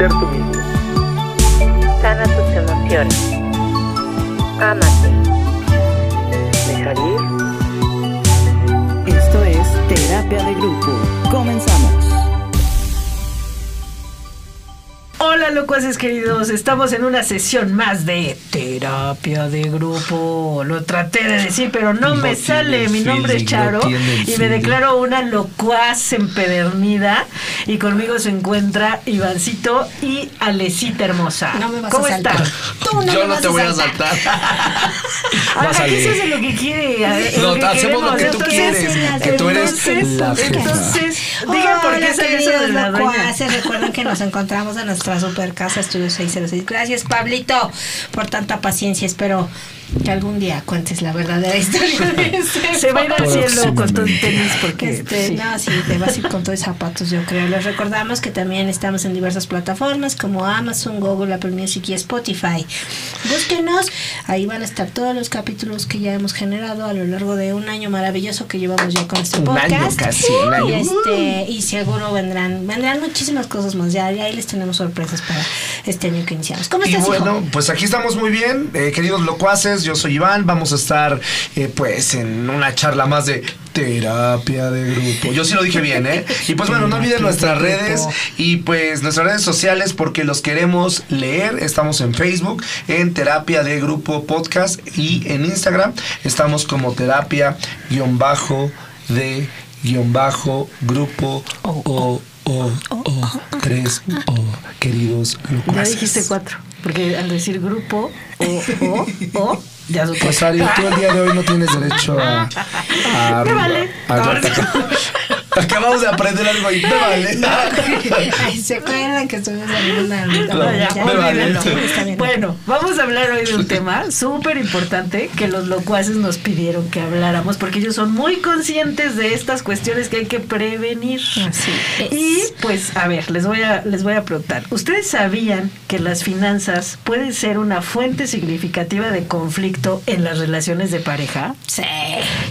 ser tú mismo. Sana tus emociones. Ámate. Dejar ir. Esto es Terapia de Grupo. Comenzamos. Hola locuaces queridos, estamos en una sesión más de terapia de grupo. Lo traté de decir, pero no, me sale. Mi nombre es Charo y me declaro una locuaz empedernida. Y conmigo se encuentra Ivancito y Alecita hermosa. No me vas ¿Cómo a saltar. están? Tú no Yo me no vas te voy a saltar. saltar. Haga Vas a que se leer. hace lo que quiere. a- No, lo que hacemos lo queremos. que tú Entonces, quieres, que tú eres entonces, la. Entonces, digan por qué sale eso de la locuaces. Recuerden que nos encontramos en nuestra super casa Estudio 606. Gracias, Pablito, por tanta paciencia. Espero que algún día cuentes la verdadera historia de este Se va a ir al cielo con todo Próximamente. tenis porque Este, sí. No, sí, te vas a ir con todos zapatos, yo creo. Les recordamos que también estamos en diversas plataformas como Amazon, Google, Apple Music y Spotify. Búsquenos, ahí van a estar todos los capítulos que ya hemos generado a lo largo de un año maravilloso que llevamos ya con este Un año podcast. casi, un año. Y, este, y seguro vendrán, vendrán muchísimas cosas más. Ya, ya ahí les tenemos sorpresas para este año que iniciamos. ¿Cómo Y estás, hijo? bueno, pues aquí estamos muy bien, eh, queridos locuaces. Yo soy Iván. Vamos a estar, eh, pues, en una charla más de terapia de grupo. Yo sí lo dije bien, ¿eh? Y pues bueno, no olviden nuestras redes y pues nuestras redes sociales porque los queremos leer. Estamos en Facebook, en Terapia de Grupo Podcast y en Instagram estamos como terapia guion bajo de guion bajo grupo o o o tres o queridos Ya locuaces. dijiste cuatro, porque al decir grupo o o o ya supe. Pues Ari, tú el día de hoy no tienes derecho a. a Me vale. a- a- Acabamos de aprender algo ahí. Me vale. Ay, ¿Se acuerdan que estuvimos en una... No, ya, me vale. Bueno, vamos a hablar hoy de un tema súper importante que los locuaces nos pidieron que habláramos porque ellos son muy conscientes de estas cuestiones que hay que prevenir. Así es. Y pues, a ver, les voy a, les voy a preguntar. ¿Ustedes sabían que las finanzas pueden ser una fuente significativa de conflicto en las relaciones de pareja? Sí.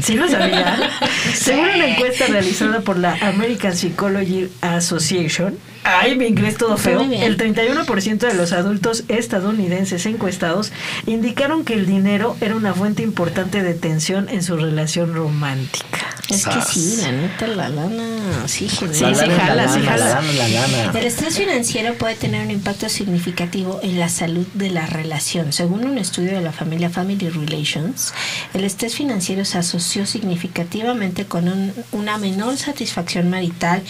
¿Sí lo sabían? Según una encuesta realizada por la American Psychology Association, ay, mi inglés todo feo, el 31% de los adultos estadounidenses encuestados indicaron que el dinero era una fuente importante de tensión en su relación romántica. Es que sí, la neta, la lana, sí. Sí, sí, jala, sí, jala. la lana. El estrés financiero puede tener un impacto significativo en la salud de la relación. Según un estudio de la familia Family Relations, el estrés financiero se asoció significativamente con un- una menor satisfacción marital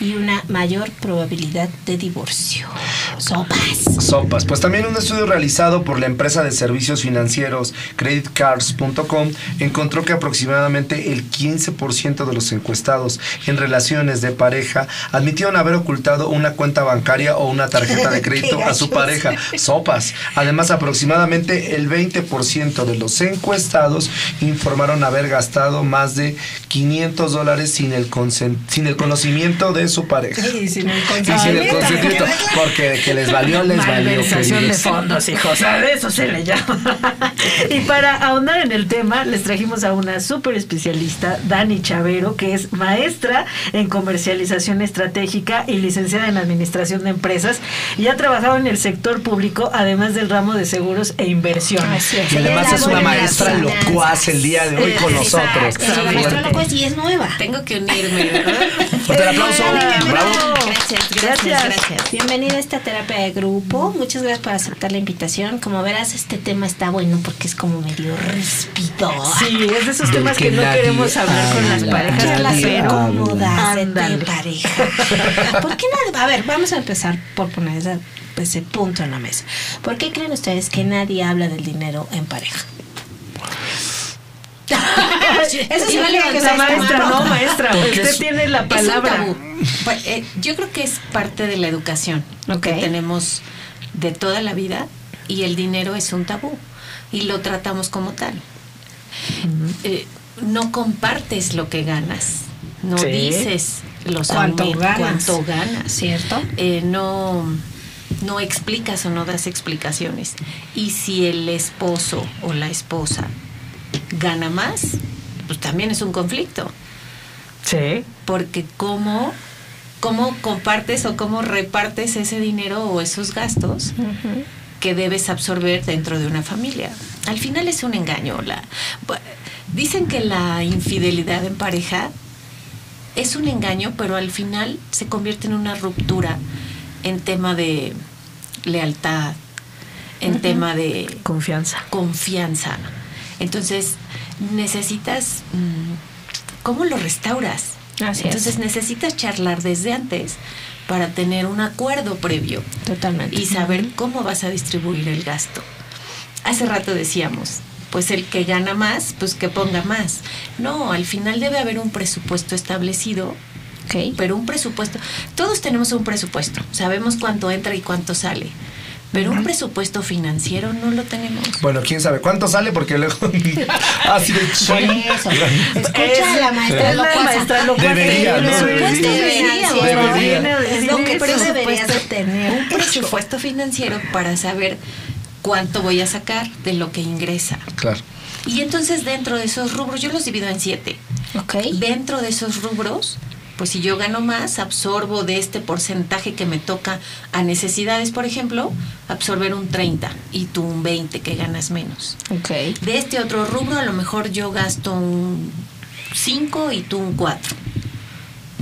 y una mayor probabilidad de divorcio. Sopas. Sopas. Pues también un estudio realizado por la empresa de servicios financieros creditcards.com encontró que aproximadamente el 15% de los encuestados en relaciones de pareja admitieron haber ocultado una cuenta bancaria o una tarjeta de crédito a su pareja. Sopas. Además, aproximadamente el 20% de los encuestados informaron haber gastado más de 500 dólares sin el, sin el conocimiento de su pareja. Y sin el Y sin el consentimiento, porque de que les valió, les valió. Malversación de fondos, hijos. A eso se le llama. y para ahondar en el tema, les trajimos a una súper especialista, Dani Chavero, que es maestra en comercialización estratégica y licenciada en administración de empresas y ha trabajado en el sector público, además del ramo de seguros e inversiones. Y además es una maestra locuaz el día de hoy con nosotros. Es una maestra locuaz y es nueva. Tengo que unirme, ¿verdad? Fuerte el aplauso. Bravo. Gracias, gracias, gracias. Bienvenida a esta terapia de grupo. Muchas gracias por aceptar la invitación. Como verás, este tema está bueno porque es como medio ríspido. Sí, es de esos temas que, que no queremos hablar con las parejas, incómodas de pareja. ¿Por qué nadie? A ver, vamos a empezar por poner esa- ese punto en la mesa. ¿Por qué creen ustedes que nadie habla del dinero en pareja? Eso sí vale que la sea maestra, no, maestra, Porque usted es- tiene la palabra. Pues, eh, yo creo que es parte de la educación que tenemos de toda la vida y el dinero es un tabú y lo tratamos como tal. Eh, no compartes lo que ganas, no Sí. dices los ¿Cuánto ganas? cuánto ganas. ¿Cierto? Eh, no, no explicas o no das explicaciones. Y si el esposo o la esposa gana más, pues también es un conflicto. Sí. Porque cómo cómo compartes o cómo repartes ese dinero o esos gastos que debes absorber dentro de una familia. Al final es un engaño. La, dicen que la infidelidad en pareja es un engaño, pero al final se convierte en una ruptura en tema de lealtad, en tema de confianza. Confianza. Entonces, necesitas mm, ¿cómo lo restauras? Entonces necesitas charlar desde antes para tener un acuerdo previo. Totalmente. Y saber cómo vas a distribuir el gasto. Hace rato decíamos, pues el que gana más, pues que ponga más. No, al final debe haber un presupuesto establecido. Okay. Pero un presupuesto, todos tenemos un presupuesto, sabemos cuánto entra y cuánto sale. Pero un presupuesto financiero no lo tenemos. Bueno, quién sabe cuánto sale porque luego así de. Escucha a la maestra la maestra lo Debería, no debería. Debería. Es lo que deberías de tener un presupuesto financiero para saber cuánto voy a sacar de lo que ingresa. Claro. Y entonces dentro de esos rubros, yo los divido en siete. Ok. Dentro de esos rubros, pues si yo gano más, absorbo de este porcentaje que me toca a necesidades, por ejemplo, absorber un 30 y tú un 20 que ganas menos. Okay. De este otro rubro, a lo mejor yo gasto un 5 y tú un 4.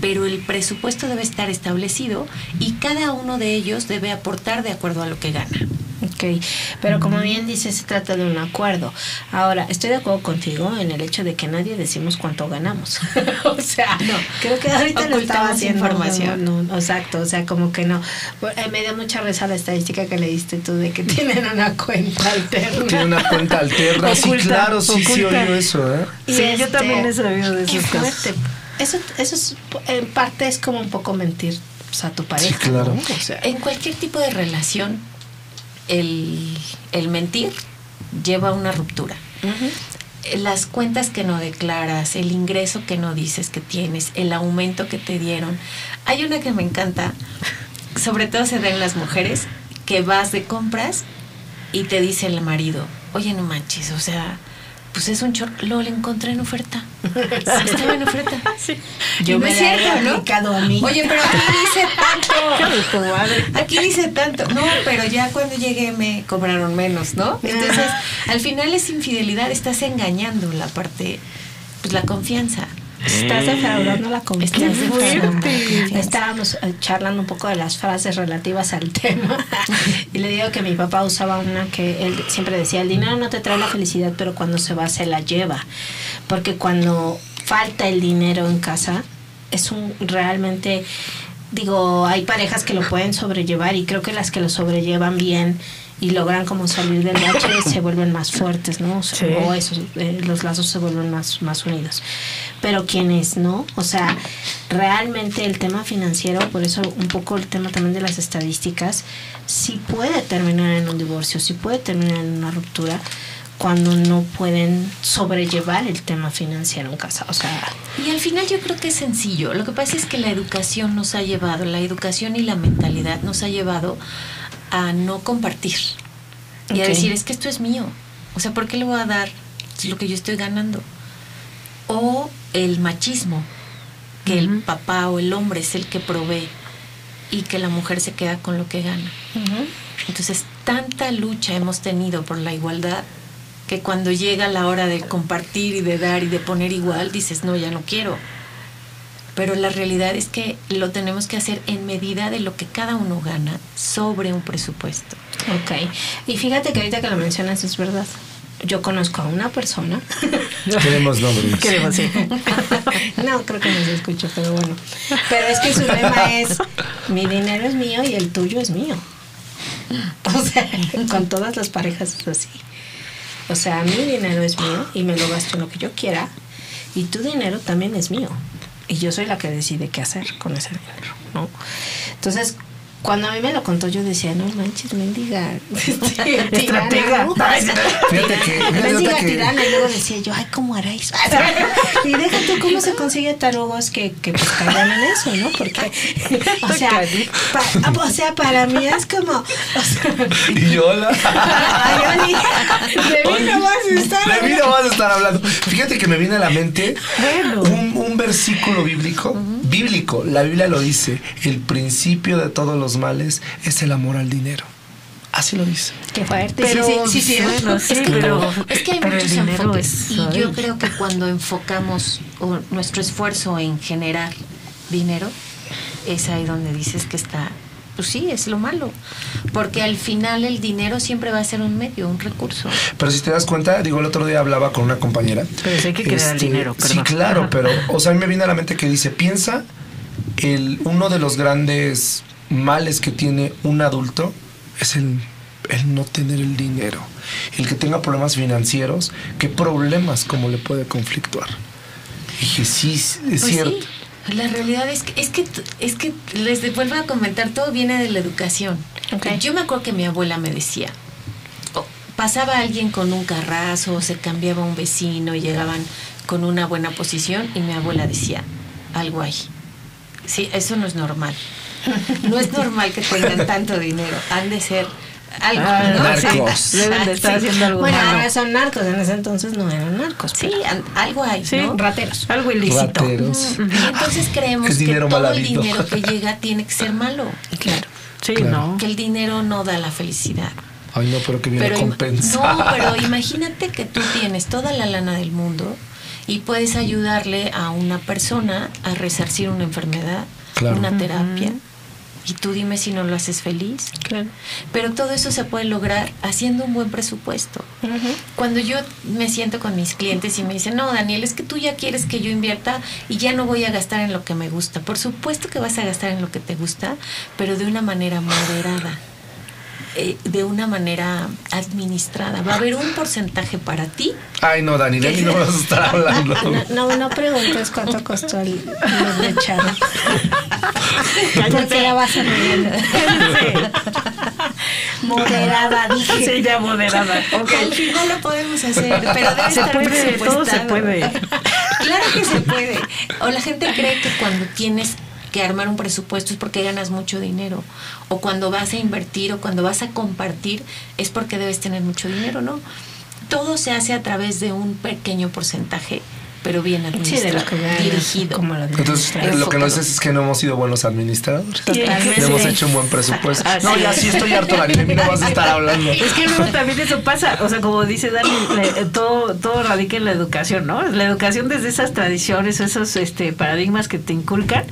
Pero el presupuesto debe estar establecido y cada uno de ellos debe aportar de acuerdo a lo que gana. Ok, pero como bien dice, se trata de un acuerdo. Ahora, estoy de acuerdo contigo en el hecho de que nadie decimos cuánto ganamos. o sea, no, creo que ahorita lo estaba haciendo. información. No, no, exacto, o sea, como que no. Eh, me da mucha risa la estadística que le diste tú de que tienen una cuenta alterna. Tienen una cuenta alterna, sí, claro, sí, sí, oído eso, ¿eh? Sí, yo también he sabido de Qué esos casos. fuerte. Eso, eso es, en parte es como un poco mentir pues, a tu pareja. Sí, claro. ¿no? O sea, En cualquier tipo de relación, el, el mentir lleva a una ruptura. Las cuentas que no declaras, el ingreso que no dices que tienes, el aumento que te dieron. Hay una que me encanta, sobre todo se da en las mujeres, que vas de compras y te dice el marido, oye, no manches, o sea, pues es un chorro, lo le encontré en oferta. Sí, estaba en oferta. yo Y no me es cierto, ¿no? aplicado a mí. Oye, pero aquí dice tanto. Aquí dice tanto. No, pero ya cuando llegué me cobraron menos, ¿no? Entonces, al final es infidelidad, estás engañando la parte, pues la confianza. Estás defraudando la confianza. Estás defraudando la confianza. Estábamos eh, charlando un poco de las frases relativas al tema y le digo que mi papá usaba una que él siempre decía, el dinero no te trae la felicidad, pero cuando se va se la lleva. Porque cuando falta el dinero en casa, es un realmente, digo, hay parejas que lo pueden sobrellevar y creo que las que lo sobrellevan bien y logran como salir del bache se vuelven más fuertes, ¿no? O, sea, Sí. o esos, eh, los lazos se vuelven más, más unidos. Pero quienes no, o sea, realmente el tema financiero, por eso un poco el tema también de las estadísticas, sí puede terminar en un divorcio, sí puede terminar en una ruptura cuando no pueden sobrellevar el tema financiero en casa. O sea, Y al final yo creo que es sencillo. Lo que pasa es que la educación nos ha llevado, la educación y la mentalidad nos ha llevado a no compartir. Y a decir, es que esto es mío. O sea, ¿por qué le voy a dar lo que yo estoy ganando? O el machismo, que el papá o el hombre es el que provee y que la mujer se queda con lo que gana. Entonces, tanta lucha hemos tenido por la igualdad que cuando llega la hora de compartir y de dar y de poner igual, dices, no, ya no quiero. Pero la realidad es que lo tenemos que hacer en medida de lo que cada uno gana sobre un presupuesto. ok. Y fíjate que ahorita que lo mencionas es verdad. Yo conozco a una persona. Queremos nombres. Queremos, sí. no, creo que no se escucha, pero bueno. Pero es que su lema es, mi dinero es mío y el tuyo es mío. O sea, con todas las parejas es así. O sea, mi dinero es mío y me lo gasto en lo que yo quiera y tu dinero también es mío. Y yo soy la que decide qué hacer con ese dinero, ¿no? Entonces, cuando a mí me lo contó, yo decía, no manches, mendiga. Estratega. ¿no? Fíjate que- Mendiga que- tirana. Y luego decía yo, ay, ¿cómo hará eso? y deja tú cómo se consigue tarugos que, que pues caigan en eso, ¿no? Porque, o sea, pa- o sea, para mí es como, o sea, Y yo, hola. ay, Oli, de mí no vas a estar. De mí no vas a estar hablando. Fíjate que me viene a la mente Bueno. un, un versículo bíblico bíblico, la Biblia lo dice, el principio de todos los males es el amor al dinero. Así lo dice. Qué fuerte. Pero, sí, sí, sí, sí. bueno, sí, es, que, pero, es que hay muchos enfoques es, y yo creo que cuando enfocamos o, nuestro esfuerzo en generar dinero es ahí donde dices que está pues sí es lo malo porque al final el dinero siempre va a ser un medio un recurso Pero si te das cuenta, digo, el otro día hablaba con una compañera. Pero sí hay que crear el dinero, Sí, perdón. claro, Ajá. pero, o sea, a mí me viene a la mente que dice, piensa, el, uno de los grandes males que tiene un adulto es el, el no tener el dinero. El que tenga problemas financieros, ¿qué problemas como le puede conflictuar? Y dije, sí, es Pues cierto. sí, la realidad es que, es que es que les vuelvo a comentar todo viene de la educación. Yo me acuerdo que mi abuela me decía pasaba alguien con un carrazo se cambiaba un vecino y llegaban con una buena posición y mi abuela decía algo hay sí eso no es normal. No es normal que tengan tanto dinero. Han de ser algo Ah, ¿no? narcos. Sí. Deben de estar Sí. haciendo algo Bueno, malo. ahora son narcos, en ese entonces no eran narcos. sí algo hay Sí, ¿no? rateros. Algo ilícito. Rateros. Y entonces creemos que todo el dinero que llega tiene que ser malo. Claro. Sí, Claro. no. Que el dinero no da la felicidad. Ay, no, pero que viene Pero no, pero imagínate que tú tienes toda la lana del mundo y puedes ayudarle a una persona a resarcir una enfermedad, Claro. una terapia. Y tú dime si no lo haces feliz. Claro. Pero todo eso se puede lograr haciendo un buen presupuesto. Cuando yo me siento con mis clientes y me dicen, no, Daniel, es que tú ya quieres que yo invierta y ya no voy a gastar en lo que me gusta. Por supuesto que vas a gastar en lo que te gusta, pero de una manera moderada, eh, de una manera administrada. Va a haber un porcentaje para ti. Ay, no, Dani, de mí no vas a estar hablando. No, no, no preguntes cuánto costó el libro Porque la vas a reír. Moderada, dije. Sí, ya moderada. Ok. Al final lo podemos hacer, pero debe Se estar puede, todo se puede. Claro que se puede. O la gente cree que cuando tienes que armar un presupuesto es porque ganas mucho dinero. O cuando vas a invertir o cuando vas a compartir es porque debes tener mucho dinero, ¿no? Todo se hace a través de un pequeño porcentaje, pero bien Sí, administrado, de lo que ganas, dirigido. como lo Entonces, lo que nos dices es que no hemos sido buenos administradores. Totalmente. No hemos hecho un buen presupuesto. Así No, ya es. sí estoy harto, Dani, de mí no vas a estar hablando. Es que luego también eso pasa, o sea, como dice Dani, le- todo, todo radica en la educación, ¿no? La educación desde esas tradiciones, esos este, paradigmas que te inculcan,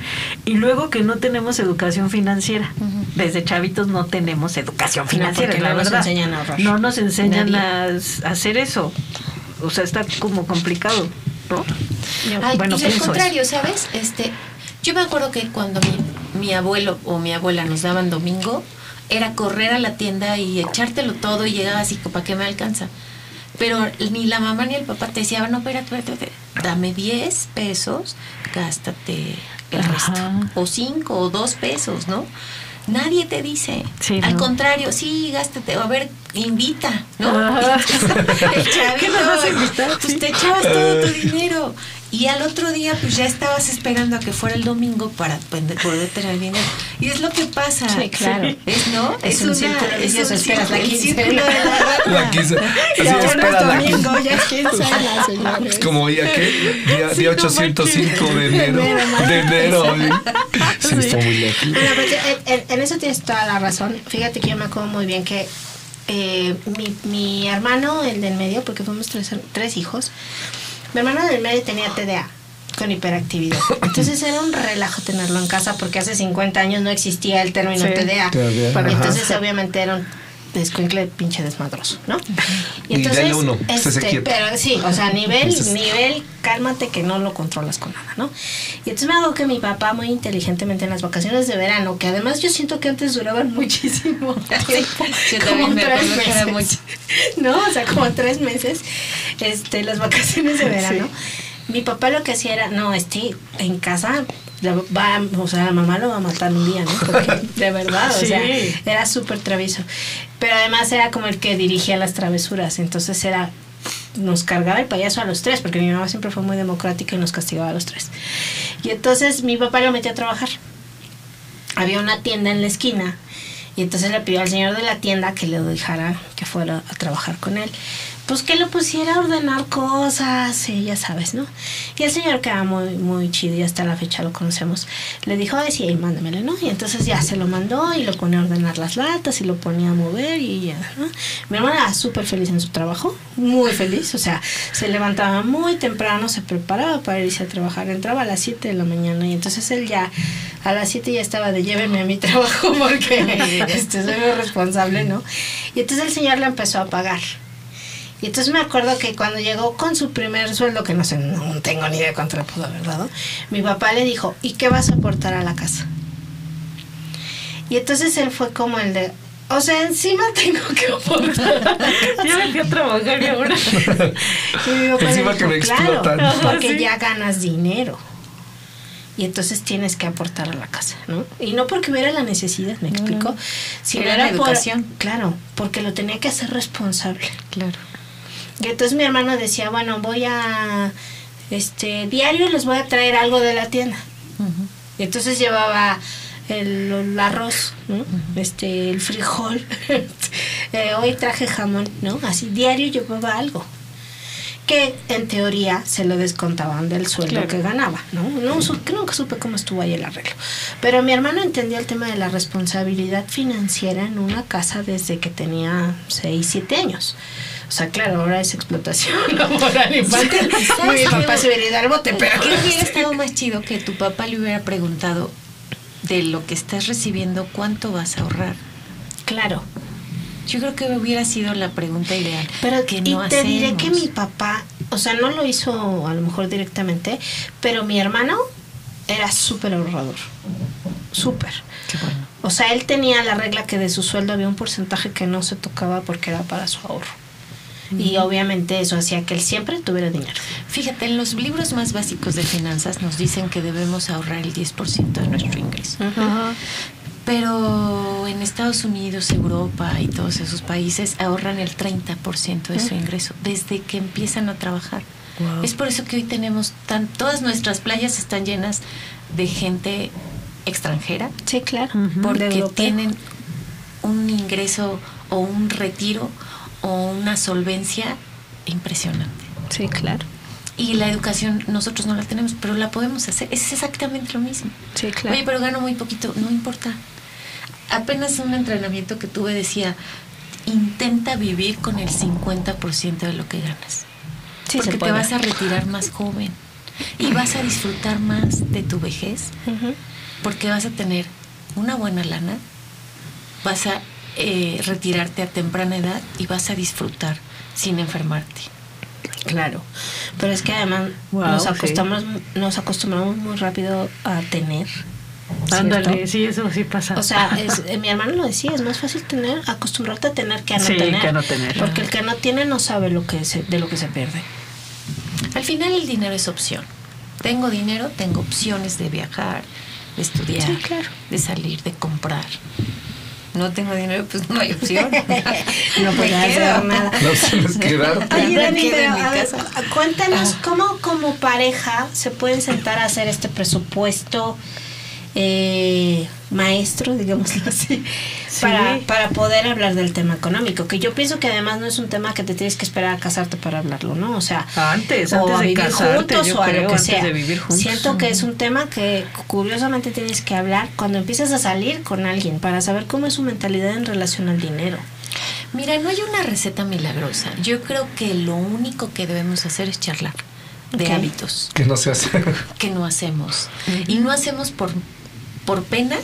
y luego que no tenemos educación financiera. Desde chavitos no tenemos educación financiera, porque la no nos verdad. enseñan a ahorrar. No nos enseñan Nadie. a hacer eso. O sea, está como complicado, ¿no? Ay, bueno, y al contrario, ¿sabes? Este, yo me acuerdo que cuando mi, mi abuelo o mi abuela nos daban domingo, era correr a la tienda y echártelo todo y llegaba así, ¿para qué me alcanza? Pero ni la mamá ni el papá te decían, no, espérate, espérate, espérate, dame 10 pesos, gástate el Ajá. resto. O 5 o 2 pesos, ¿no? Nadie te dice. Sí, Al no. contrario, sí, gástate. O a ver, invita, ¿no? Ajá. el chavito, ¿Qué nos vas a invitar? pues Sí. te echabas todo tu dinero. Y al otro día, pues ya estabas esperando a que fuera el domingo para poder tener dinero. Y es lo que pasa. Sí, claro. Es, ¿no? Es un círculo es vicioso, esperas la quincena. círculo de la rata. La quince. Así Ya, bueno, espera es la domingo, ya es quincena, señores. Es como día que día, día 805 de enero. De enero, De enero. Sí, está muy lejos. Bueno, pues, en, en- en eso tienes toda la razón. Fíjate que yo me acuerdo muy bien que eh, mi, mi hermano, el del medio, porque fuimos tres, tres hijos, mi hermano del medio tenía TDA con hiperactividad. Entonces era un relajo tenerlo en casa porque hace 50 años no existía el término Sí. TDA. TDA, Para ajá. Entonces obviamente era un escuincle pinche desmadroso, ¿no? Y dale uno, quieto. pero sí, o sea, nivel, Entonces- nivel, cálmate que no lo controlas con nada, ¿no? Y entonces me hago que mi papá muy inteligentemente en las vacaciones de verano, que además yo siento que antes duraban muchísimo tiempo, yo como me tres meses, ¿no? O sea, como tres meses, este, las vacaciones de verano. Mi papá lo que hacía era, no, este, en casa la va, o sea, la mamá lo va a matar un día, ¿no? Porque de verdad, o Sí. sea, era súper travieso. Pero además era como el que dirigía las travesuras, entonces era nos cargaba el payaso a los tres, porque mi mamá siempre fue muy democrática y nos castigaba a los tres. Y entonces mi papá lo metió a trabajar. Había una tienda en la esquina y entonces le pidió al señor de la tienda que le dejara que fuera a trabajar con él. Pues que lo pusiera a ordenar cosas, y ya sabes, ¿no? Y el señor que era muy, muy chido y hasta la fecha lo conocemos, le dijo, ay, sí, mándamelo, ¿no? Y entonces ya se lo mandó y lo ponía a ordenar las latas y lo ponía a mover y ya, ¿no? Mi hermana era súper feliz en su trabajo, muy feliz, o sea, se levantaba muy temprano, se preparaba para irse a trabajar, entraba a las 7 de la mañana y entonces él ya a las 7 ya estaba de lléveme a mi trabajo porque este, soy muy responsable, ¿no? Y entonces el señor le empezó a pagar. Y entonces me acuerdo que cuando llegó con su primer sueldo, que no sé, no tengo ni idea cuánto le pudo haber dado, mi papá le dijo, ¿y qué vas a aportar a la casa? Y entonces él fue como el de, o sea, encima tengo que aportar. ya me fui a trabajar y ahora. Y mi papá Encima dijo, que me claro, explotan". porque Sí. ya ganas dinero. Y entonces tienes que aportar a la casa, ¿no? Y no porque hubiera la necesidad, ¿me explico? Sino Era la por- educación. claro, porque lo tenía que hacer responsable. Claro. Y entonces mi hermano decía, bueno, voy a, este, diario les voy a traer algo de la tienda. Y entonces llevaba el, el arroz, ¿no? Este, el frijol. Eh, hoy traje jamón, ¿no? Así, diario llevaba algo. Que en teoría se lo descontaban del sueldo Claro. que ganaba, ¿no? No su- que nunca supe cómo estuvo ahí el arreglo. Pero mi hermano entendió el tema de la responsabilidad financiera en una casa desde que tenía 6, 7 años. O sea, claro, ahora es explotación laboral infantil. Mi papá se hubiera ido al bote, pero... ¿Qué hubiera estado más chido que tu papá le hubiera preguntado de lo que estás recibiendo, cuánto vas a ahorrar? Claro. Yo creo que hubiera sido la pregunta ideal. Pero que y no te diré que mi papá, o sea, no lo hizo a lo mejor directamente, pero mi hermano era súper ahorrador. Súper. Bueno. O sea, él tenía la regla que de su sueldo había un porcentaje que no se tocaba porque era para su ahorro. Y obviamente eso hacía que él siempre tuviera dinero. Fíjate, en los libros más básicos de finanzas nos dicen que debemos ahorrar el 10% de nuestro ingreso. Pero en Estados Unidos, Europa y todos esos países ahorran el 30% de su ingreso desde que empiezan a trabajar. Wow. Es por eso que hoy tenemos tan todas nuestras playas están llenas de gente extranjera Sí, claro. porque tienen un ingreso o un retiro o una solvencia impresionante. Sí, claro. Y la educación nosotros no la tenemos, pero la podemos hacer. Es exactamente lo mismo. Sí, claro. Oye, pero gano muy poquito, no importa. Apenas un entrenamiento que tuve decía, intenta vivir con el 50% de lo que ganas. Sí, porque te vas a retirar más joven y vas a disfrutar más de tu vejez porque vas a tener una buena lana, vas a eh, retirarte a temprana edad y vas a disfrutar sin enfermarte. Claro. Pero es que además Wow, nos, sí. acostumbramos, nos acostumbramos muy rápido a tener. Ándale, sí, eso sí pasa. O sea, es- eh, mi hermano lo decía, es más fácil tener, acostumbrarte a tener que a no Sí, tener. que a no tener. Porque el que no tiene no sabe lo que se, de lo que se pierde. Al final el dinero es opción. Tengo dinero, tengo opciones de viajar, de estudiar, Sí, claro. de salir, de comprar. No tengo dinero, pues no hay opción. No quedo. hacer nada. No que quedarte. Oye, Dani, pero, a ver, cuéntanos Ah. cómo como pareja se pueden sentar a hacer este presupuesto eh, maestro, digámoslo así, Sí. para, para poder hablar del tema económico, que yo pienso que además no es un tema que te tienes que esperar a casarte para hablarlo, ¿no? O sea, Antes, o antes a de vivir casarte, juntos o a creo, lo que sea. de vivir juntos. Siento que es un tema que curiosamente tienes que hablar cuando empiezas a salir con alguien para saber cómo es su mentalidad en relación al dinero. Mira, no hay una receta milagrosa. Yo creo que lo único que debemos hacer es charlar de hábitos Que no se hace. que no hacemos. Y no hacemos por, por pena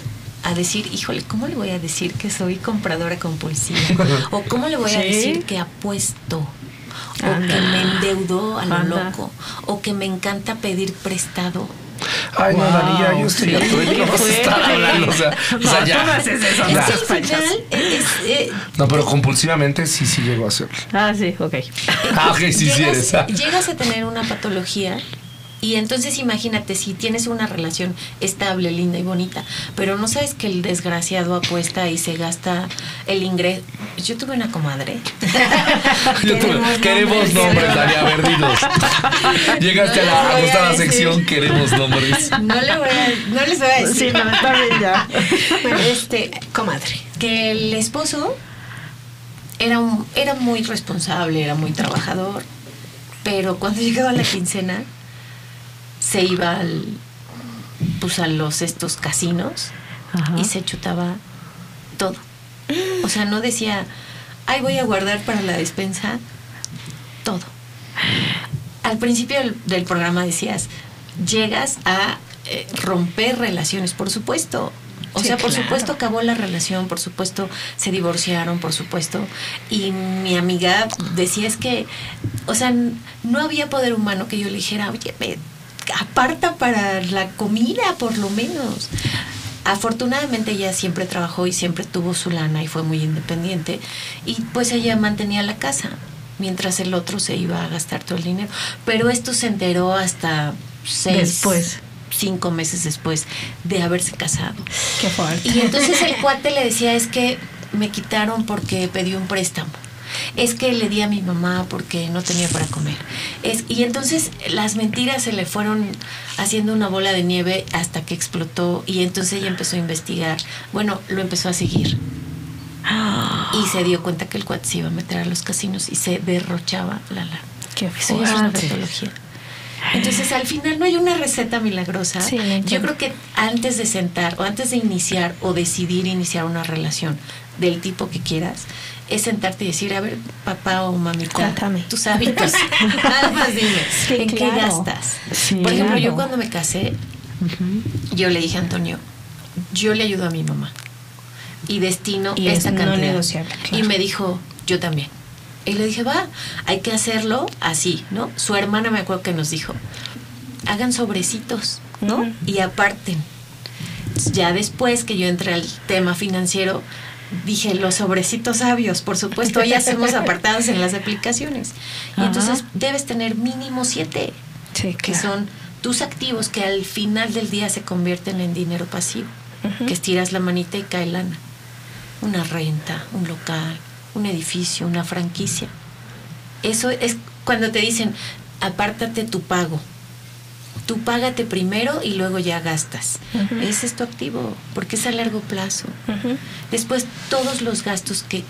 a decir, híjole, ¿cómo le voy a decir que soy compradora compulsiva? o ¿cómo le voy a Sí. decir que apuesto? O que Anda. me endeudo a lo Anda. loco. O que me encanta pedir prestado. Ay, no, Wow, Dani, ya, yo estoy sí, que no a hablando. O sea, o No, sea, tú ya. no haces eso, Ya. no Es que al final payaso. es, eh, No, pero compulsivamente sí, sí llego a hacerlo. Ah, sí, ok. Ah, ok, sí, sí llegas, eres. ah. llegas a tener una patología y entonces imagínate si tienes una relación estable, linda y bonita, pero no sabes que el desgraciado apuesta y se gasta el ingreso. Yo tuve una comadre. Yo tuve- queremos nombres, Dani, a ver, dinos. Llegaste a la a sección, queremos nombres. No, le voy a, no les voy a decir Sí, no, está bien ya. Bueno, este, comadre. que el esposo era, un- era muy responsable, era muy trabajador, pero cuando llegaba la quincena se iba al, pues a los estos casinos Ajá. y se chutaba todo. O sea, no decía, ay, voy a guardar para la despensa todo. Al principio del, del programa decías, llegas a eh, romper relaciones, por supuesto. O Sí, sea, por claro. supuesto acabó la relación, por supuesto se divorciaron, por supuesto. Y mi amiga decía es que, o sea, no había poder humano que yo le dijera, oye, me aparta para la comida, por lo menos. Afortunadamente ella siempre trabajó y siempre tuvo su lana y fue muy independiente. Y pues ella mantenía la casa, mientras el otro se iba a gastar todo el dinero. Pero esto se enteró hasta seis, Después. cinco meses después de haberse casado. Qué fuerte. Y entonces el cuate le decía, es que me quitaron porque pedí un préstamo. Es que le di a mi mamá porque no tenía para comer. Es, y entonces las mentiras se le fueron haciendo una bola de nieve hasta que explotó y entonces ella empezó a investigar. Bueno, lo empezó a seguir. Y se dio cuenta que el cuate se iba a meter a los casinos y se derrochaba la lana. Qué Eso es una patología. Entonces, al final no hay una receta milagrosa. Sí. Yo creo que antes de sentar o antes de iniciar o decidir iniciar una relación del tipo que quieras, es sentarte y decir, a ver, papá o mamita, Cuéntame. tus hábitos. Nada más dime, Sí, ¿en claro. qué gastas? Sí, Por ejemplo, yo cuando me casé, yo le dije a Antonio, yo le ayudo a mi mamá y destino Y es esta no cantidad. claro. Y me dijo, yo también. Y le dije, va, hay que hacerlo así, ¿no? Su hermana me acuerdo que nos dijo, hagan sobrecitos, ¿no? Y aparten. Ya después que yo entré al tema financiero, dije, los sobrecitos sabios, por supuesto, ya hacemos apartados en las aplicaciones. Y Ajá. entonces debes tener mínimo siete Sí, que son tus activos que al final del día se convierten en dinero pasivo, que estiras la manita y cae lana. Una renta, un local, un edificio, una franquicia. Eso es cuando te dicen, apártate tu pago. Tú págate primero y luego ya gastas. Ese es tu activo, porque es a largo plazo. Después, todos los gastos que,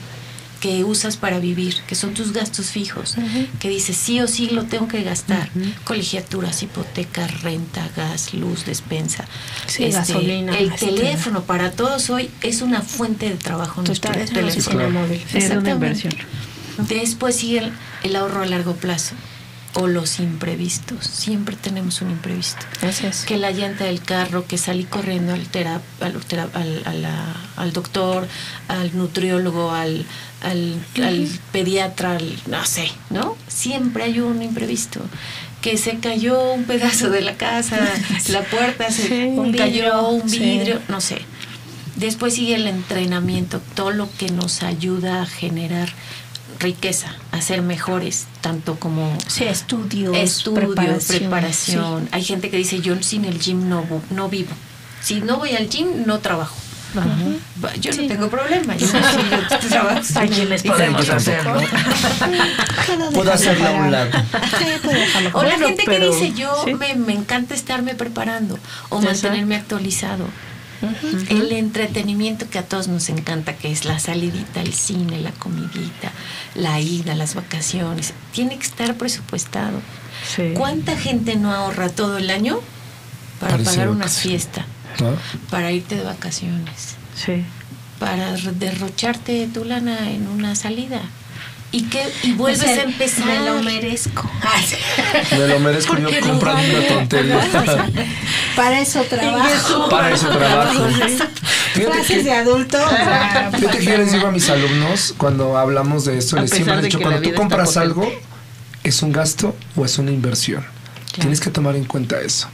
que usas para vivir, que son tus gastos fijos, que dices sí o sí lo tengo que gastar. Colegiaturas, hipoteca, renta, gas, luz, despensa. Este, gasolina, El teléfono para todos hoy es una fuente de trabajo. nuestro Total, es una teléfono. oficina móvil. Es una Exactamente. inversión. Después sigue el, el ahorro a largo plazo o los imprevistos. Siempre tenemos un imprevisto. Así es. Que la llanta del carro, que salí corriendo al, tera- al, tera- al- al doctor, al nutriólogo, al, al, pediatra, al- no sé, ¿no? Siempre hay un imprevisto. Que se cayó un pedazo de la casa, la puerta se Sí, un cayó, vidrio, un sí. vidrio, no sé. Después sigue el entrenamiento, todo lo que nos ayuda a generar riqueza, a ser mejores, tanto como Sí, estudios, estudio, preparación. preparación. Hay gente que dice, yo sin el gym no, no vivo. Si no voy al gym, no trabajo. Yo Sí. no tengo problema. Yo, sí, yo trabajo. Podemos hacerlo. Puedo hacerla a un lado. Sí, O la Bueno, gente pero- que dice, yo sí. me, me encanta estarme preparando o mantenerme actualizado. El entretenimiento que a todos nos encanta, que es la salidita, el cine, la comidita, la ida, las vacaciones, tiene que estar presupuestado. Sí. ¿Cuánta gente no ahorra todo el año para pagar una fiesta, ¿no? para irte de vacaciones, Sí. para derrocharte tu lana en una salida? Y que y vuelves O sea, a empezar. Me lo merezco. Me lo merezco yo comprando una tontería. Para eso trabajo. Para eso trabajo. Clases de adulto. Fíjate que yo les digo a mis alumnos cuando hablamos de esto, A les siempre he dicho, cuando tú compras potente. algo, ¿es un gasto o es una inversión? Tienes que tomar en cuenta eso.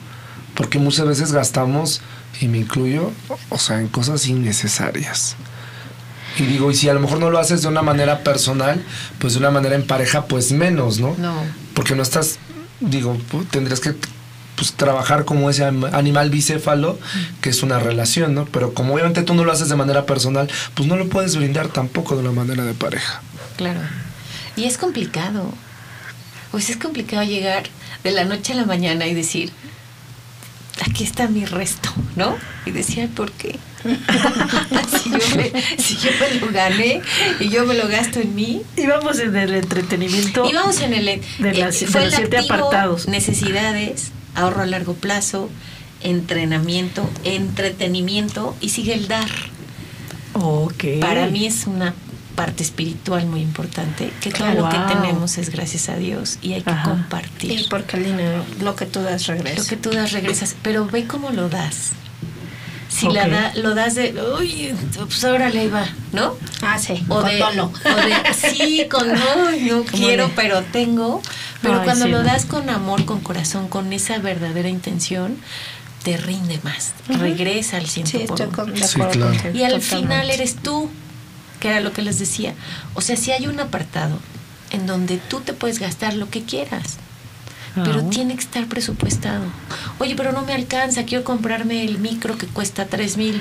Porque muchas veces gastamos, y me incluyo, o sea, en cosas innecesarias. Y digo, y si a lo mejor no lo haces de una manera personal, pues de una manera en pareja, pues menos, ¿no? No. Porque no estás, digo, tendrías que pues, trabajar como ese animal bicéfalo, que es una relación, ¿no? Pero como obviamente tú no lo haces de manera personal, pues no lo puedes brindar tampoco de una manera de pareja. Claro. Y es complicado. Pues es complicado llegar de la noche a la mañana y decir, aquí está mi resto, ¿no? Y decía, ¿por qué? si, yo me, si yo me lo gané y yo me lo gasto en mí. Íbamos en el entretenimiento. Íbamos en el... De, las, eh, fue de los el siete activo, apartados. Necesidades, ahorro a largo plazo, entrenamiento, entretenimiento y sigue el dar. Ok. Para mí es una parte espiritual muy importante, que todo Claro. lo que tenemos es gracias a Dios y hay que Ajá. compartir. Y porque el dinero, lo que tú das regresa. Lo que tú das regresas, pero ve cómo lo das. Si la da, lo das de, uy, pues ahora le va, ¿no? Ah, sí, O con de, dolo. o de, sí, con no, no quiero, de- pero tengo. Pero Ay, cuando sí, lo no. das con amor, con corazón, con esa verdadera intención, te rinde más, regresa al ciento Sí, por estoy uno. con, de Sí, acuerdo claro. Y al totalmente. final eres tú, que era lo que les decía. O sea, si hay un apartado en donde tú te puedes gastar lo que quieras, pero Ah. tiene que estar presupuestado. Oye, pero no me alcanza, quiero comprarme el micro que cuesta tres mil.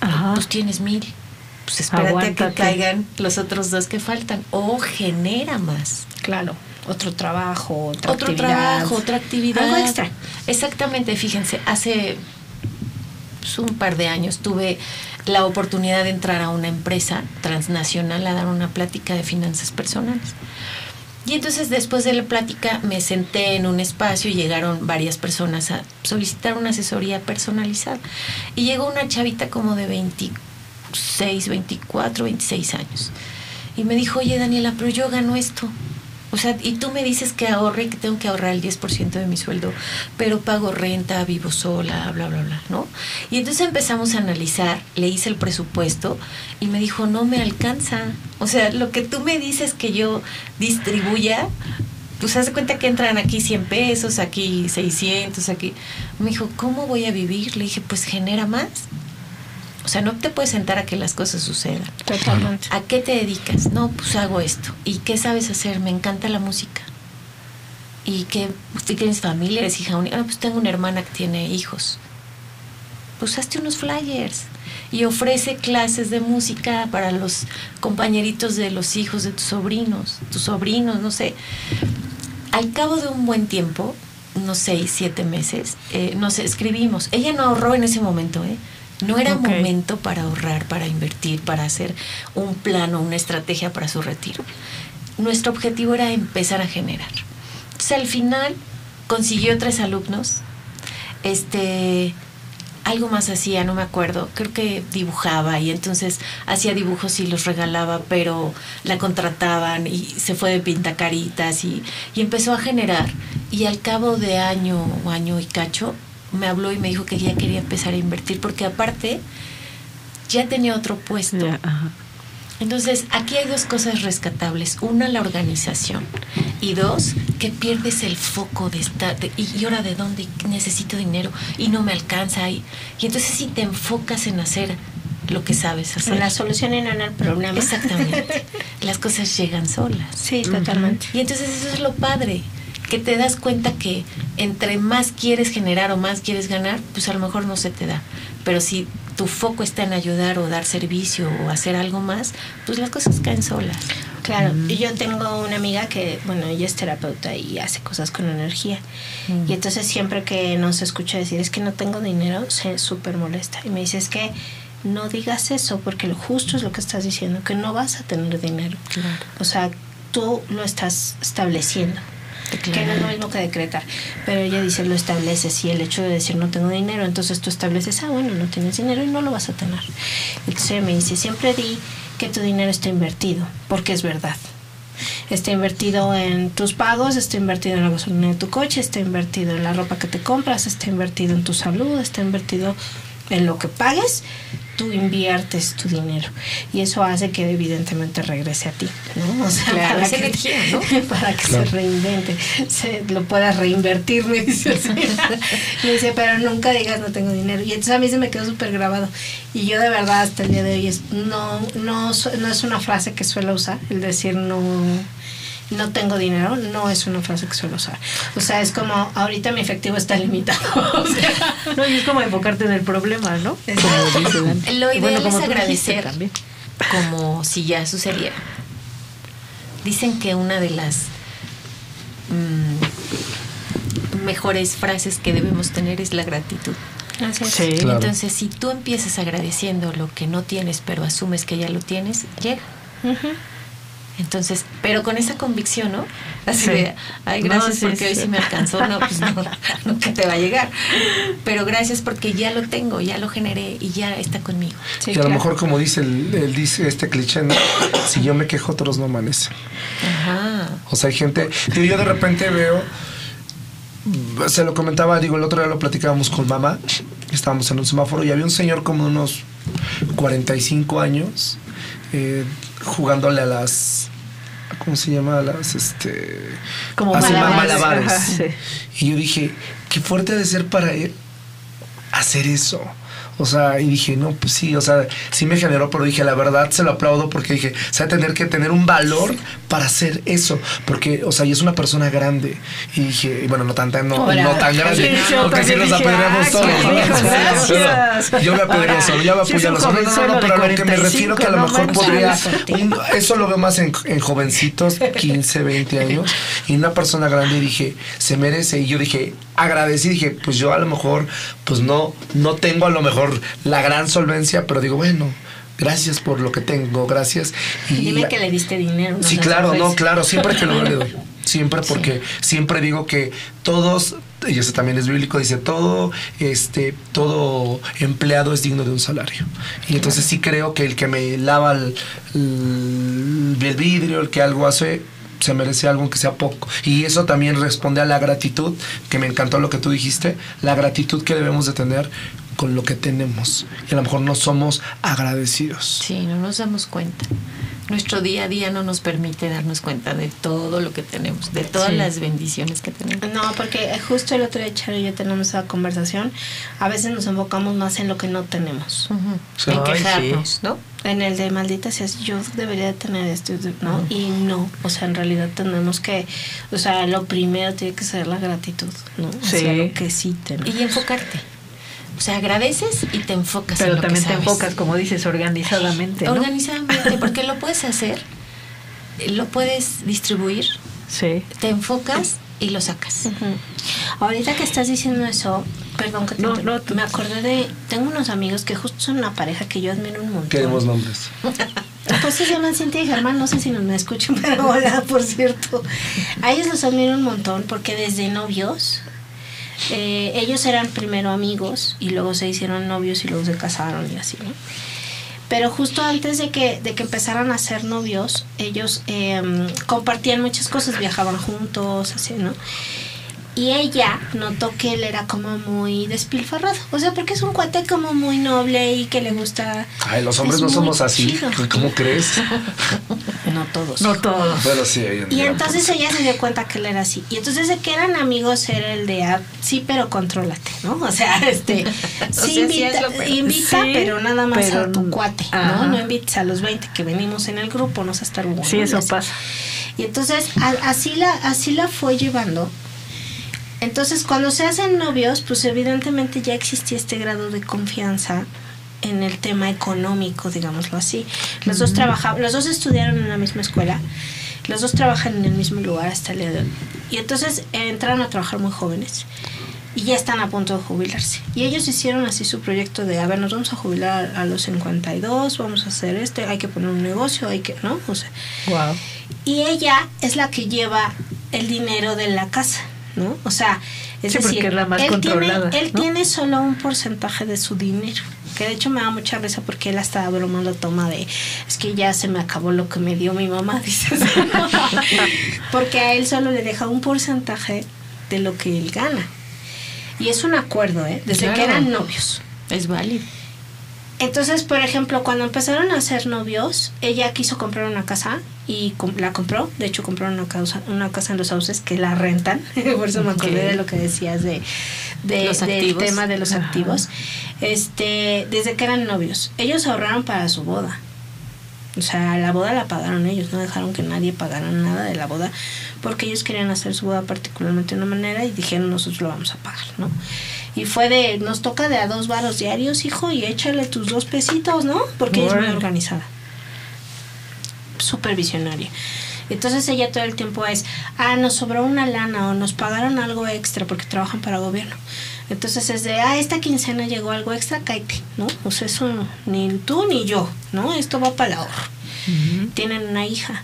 Ajá. Pues tienes mil. Pues espérate a que caigan los otros dos que faltan. O genera más. Claro, otro trabajo, otra Otro actividad. trabajo, otra actividad. Algo extra. Exactamente, fíjense, hace pues, un par de años tuve la oportunidad de entrar a una empresa transnacional a dar una plática de finanzas personales. Y entonces después de la plática me senté en un espacio y llegaron varias personas a solicitar una asesoría personalizada. Y llegó una chavita como de 26, 24, 26 años. Y me dijo, oye Daniela, pero yo gano esto. O sea, y tú me dices que ahorre que tengo que ahorrar el 10% de mi sueldo, pero pago renta, vivo sola, bla, bla, bla, ¿no? Y entonces empezamos a analizar, le hice el presupuesto y me dijo, no me alcanza. O sea, lo que tú me dices que yo distribuya, pues haz de cuenta que entran aquí 100 pesos, aquí 600, aquí. Me dijo, ¿cómo voy a vivir? Le dije, pues genera más. O sea, no te puedes sentar a que las cosas sucedan. Totalmente. ¿A qué te dedicas? No, pues hago esto. ¿Y qué sabes hacer? Me encanta la música. ¿Y qué? ¿Usted tienes familia? ¿Eres hija única? Ah, pues tengo una hermana que tiene hijos. Pues hazte unos flyers y ofrece clases de música para los compañeritos de los hijos de tus sobrinos, tus sobrinos, no sé. Al cabo de un buen tiempo, unos seis, siete meses, eh, nos escribimos. Ella no ahorró en ese momento, ¿eh? No era momento para ahorrar, para invertir, para hacer un plano, una estrategia para su retiro. Nuestro objetivo era empezar a generar. Entonces, al final consiguió tres alumnos. Este, algo más hacía, no me acuerdo, creo que dibujaba y entonces hacía dibujos y los regalaba, pero la contrataban y se fue de pintacaritas y, y empezó a generar. Y al cabo de año o año y cacho, me habló y me dijo que ya quería empezar a invertir, porque aparte ya tenía otro puesto. Ajá. Entonces, aquí hay dos cosas rescatables. Una, la organización. Y dos, que pierdes el foco de estar, de- y, ahora de dónde necesito dinero y no me alcanza. Y, y entonces si te enfocas en hacer lo que sabes hacer. La solución y no en el problema. Exactamente. Las cosas llegan solas. Sí, totalmente. Y entonces eso es lo padre, que te das cuenta que entre más quieres generar o más quieres ganar, pues a lo mejor no se te da. Pero si tu foco está en ayudar o dar servicio o hacer algo más, pues las cosas caen solas. Claro, y yo tengo una amiga que, bueno, ella es terapeuta y hace cosas con energía. Mm. Y entonces siempre que nos escucha decir es que no tengo dinero, se súper molesta. Y me dice es que no digas eso porque lo justo es lo que estás diciendo, que no vas a tener dinero. Claro. O sea, tú lo estás estableciendo. Que no es lo mismo que decretar. Pero ella dice, lo estableces. Y el hecho de decir no tengo dinero, entonces tú estableces, ah, bueno, no tienes dinero y no lo vas a tener. Entonces ella me dice, siempre di que tu dinero está invertido, porque es verdad. Está invertido en tus pagos, está invertido en la gasolina de tu coche, está invertido en la ropa que te compras, está invertido en tu salud, está invertido en lo que pagues, tú inviertes tu dinero. Y eso hace que evidentemente regrese a ti, ¿no? O sea, Claro, es que- energía, ¿no? para que Claro. se reinvente, se lo puedas reinvertir, me dice así. me dice, pero nunca digas no tengo dinero. Y entonces a mí se me quedó súper grabado. Y yo de verdad hasta el día de hoy es, no, no, no es una frase que suelo usar, el decir no no tengo dinero, no es una frase que suelo usar. O sea, es como, ahorita mi efectivo está limitado. O sea, No, y es como enfocarte en el problema, ¿no? Como dice. Lo ideal como es agradecer. también. como si ya sucediera. Dicen que una de las mm, mejores frases que debemos tener es la gratitud. Así es. Sí. Claro. Entonces, si tú empiezas agradeciendo lo que no tienes, pero asumes que ya lo tienes, llega. Entonces, pero con esa convicción, ¿no? Así Sí. de, ay, No, gracias sí, porque hoy sí. sí me alcanzó. No, pues no, no que te va a llegar. Pero gracias porque ya lo tengo, ya lo generé y ya está conmigo. Sí, y a lo mejor, como dice el, el dice este cliché, ¿no? si yo me quejo, otros no amanecen. Ajá. O sea, hay gente. Digo, yo de repente veo. Se lo comentaba, digo, el otro día lo platicábamos con mamá. Estábamos en un semáforo y había un señor como de unos 45 años eh, jugándole a las. ¿Cómo se llama? A las. Este. Como malabares. malabares. Ajá, sí. Y yo dije, qué fuerte de ser para él hacer eso. O sea, y dije, no, pues sí, o sea, sí me generó, pero dije, la verdad se lo aplaudo porque dije, se va a tener que tener un valor para hacer eso. Porque, o sea, y es una persona grande. Y dije, y bueno, no tan, tan- no, tan grande, sí, yo porque si nos apedreamos todos. ¿no? Yo me apedreo solo, yo me apoyo a los. No, no, no, pero a lo que me refiero que a lo 45, mejor podría. un- eso lo veo más en, en jovencitos, 15, 20 años, y una persona grande, dije, se merece. Y yo dije, agradecí, dije, pues yo a lo mejor, pues no, no tengo a lo mejor la gran solvencia, pero digo, bueno, gracias por lo que tengo, gracias. Y Dime que le diste dinero. Sí, no claro, seas no, claro, siempre que lo le doy. Siempre porque siempre digo que todos, y eso también es bíblico, dice todo, este, todo empleado es digno de un salario. Y entonces sí creo que el que me lava el, el- el vidrio, el que algo hace, se merece algo que sea poco. Y eso también responde a la gratitud, que me encantó lo que tú dijiste, la gratitud que debemos de tener con lo que tenemos. Y a lo mejor no somos agradecidos. Sí, no nos damos cuenta. Nuestro día a día no nos permite darnos cuenta de todo lo que tenemos, de todas Sí. las bendiciones que tenemos. No, porque justo el otro día Charo y yo tenemos esa conversación. A veces nos enfocamos más en lo que no tenemos. En Ay, quejarnos, sí. ¿no? En el de maldita seas, yo debería de tener esto, ¿no? Y no, o sea, en realidad tenemos que, o sea, lo primero tiene que ser la gratitud, ¿no? Hacia Sí. lo que sí tenemos. Y enfocarte. O sea, agradeces y te enfocas en Pero lo también que te enfocas, como dices, organizadamente. ¿no? Organizadamente, porque lo puedes hacer, lo puedes distribuir, Sí. te enfocas y lo sacas. Ahorita que estás diciendo eso, perdón que te No, interrumpa, no, tú- me acordé de, tengo unos amigos que justo son una pareja que yo admiro un montón. Queremos nombres. Pues se llaman Cintia y Germán, no sé si nos me escuchan, pero hola, por cierto. A ellos los admiro un montón porque desde novios, eh, ellos eran primero amigos y luego se hicieron novios y luego se casaron y así, ¿no? Pero justo antes de que, de que empezaran a ser novios, ellos eh, compartían muchas cosas, viajaban juntos, así, ¿no? Y ella notó que él era como muy despilfarrado. O sea, porque es un cuate como muy noble y que le gusta. Ay, los hombres es no somos así. chido. ¿Cómo crees? No todos. No todos. Pero sí, Y entonces ella se dio cuenta que él era así. Y entonces de que eran amigos era el de, ah, sí, pero contrólate, ¿no? O sea, este, sí invita, pero- invita Sí, pero nada más pero a tu cuate, Ajá. ¿no? No invites a los 20 que venimos en el grupo, no seas tan. Sí, y eso pasa. Y entonces a- así la, así la fue llevando. Entonces cuando se hacen novios, pues evidentemente ya existía este grado de confianza en el tema económico, digámoslo así. Los dos trabajaban, los dos estudiaron en la misma escuela, los dos trabajan en el mismo lugar hasta el día de hoy. Y entonces entraron a trabajar muy jóvenes y ya están a punto de jubilarse. Y ellos hicieron así su proyecto de, a ver, nos vamos a jubilar a los 52, vamos a hacer este, hay que poner un negocio, hay que, ¿no? O sea, Wow. y ella es la que lleva el dinero de la casa, ¿no? O sea, es Sí, decir, es la más él, tiene, él ¿no? tiene solo un porcentaje de su dinero. Que de hecho me da mucha risa porque él hasta broma lo toma de es que ya se me acabó lo que me dio mi mamá, dices. porque a él solo le deja un porcentaje de lo que él gana. Y es un acuerdo, ¿eh? Desde que eran novios. Es válido. Entonces, por ejemplo, cuando empezaron a ser novios, ella quiso comprar una casa y la compró. De hecho, compraron una casa, una casa en los sauces que la rentan. por eso me acordé de lo que decías de, de- Los del activos. tema de los Ajá. activos. Este, desde que eran novios, ellos ahorraron para su boda. O sea, la boda la pagaron ellos, no dejaron que nadie pagara nada de la boda, porque ellos querían hacer su boda particularmente de una manera y dijeron nosotros lo vamos a pagar, ¿no? Y fue de, nos toca de a dos varos diarios, hijo, y échale tus dos pesitos, ¿no? Porque ella es muy organizada. Súper visionaria. Entonces ella todo el tiempo es, ah, nos sobró una lana o nos pagaron algo extra porque trabajan para gobierno. Entonces es de, ah, esta quincena llegó algo extra, cállate, ¿no? Sea, eso ni tú ni yo, ¿no? Esto va para el ahorro. Tienen una hija.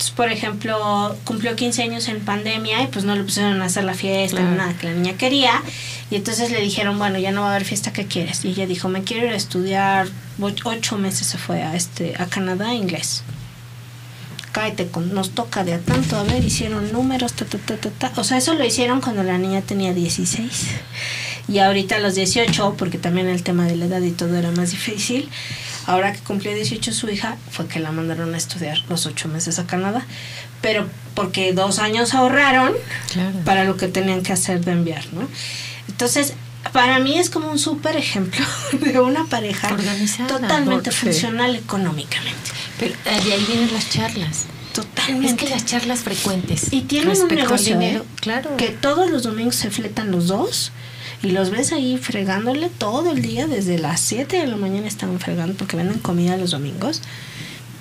Entonces, por ejemplo, cumplió 15 años en pandemia y pues no le pusieron a hacer la fiesta, nada que la niña quería. Y entonces le dijeron, bueno, ya no va a haber fiesta, ¿qué quieres? Y ella dijo, me quiero ir a estudiar, ocho meses se fue a, este, a Canadá inglés. Cállate, con, nos toca de a tanto, a ver, hicieron números, ta, ta, ta, ta, ta. O sea, eso lo hicieron cuando la niña tenía 16. Y ahorita a los 18, porque también el tema de la edad y todo era más difícil, ahora que cumplió 18 su hija, fue que la mandaron a estudiar los ocho meses a Canadá. Pero porque dos años ahorraron para lo que tenían que hacer de enviar, ¿no? Entonces, para mí es como un súper ejemplo de una pareja totalmente funcional económicamente. Pero eh, de ahí vienen las charlas. Totalmente. Es que las charlas frecuentes. Y tienen un negocio, dinero, ¿eh? claro. Que todos los domingos se fletan los dos y los ves ahí fregándole todo el día, desde las 7 de la mañana están fregando porque venden comida los domingos.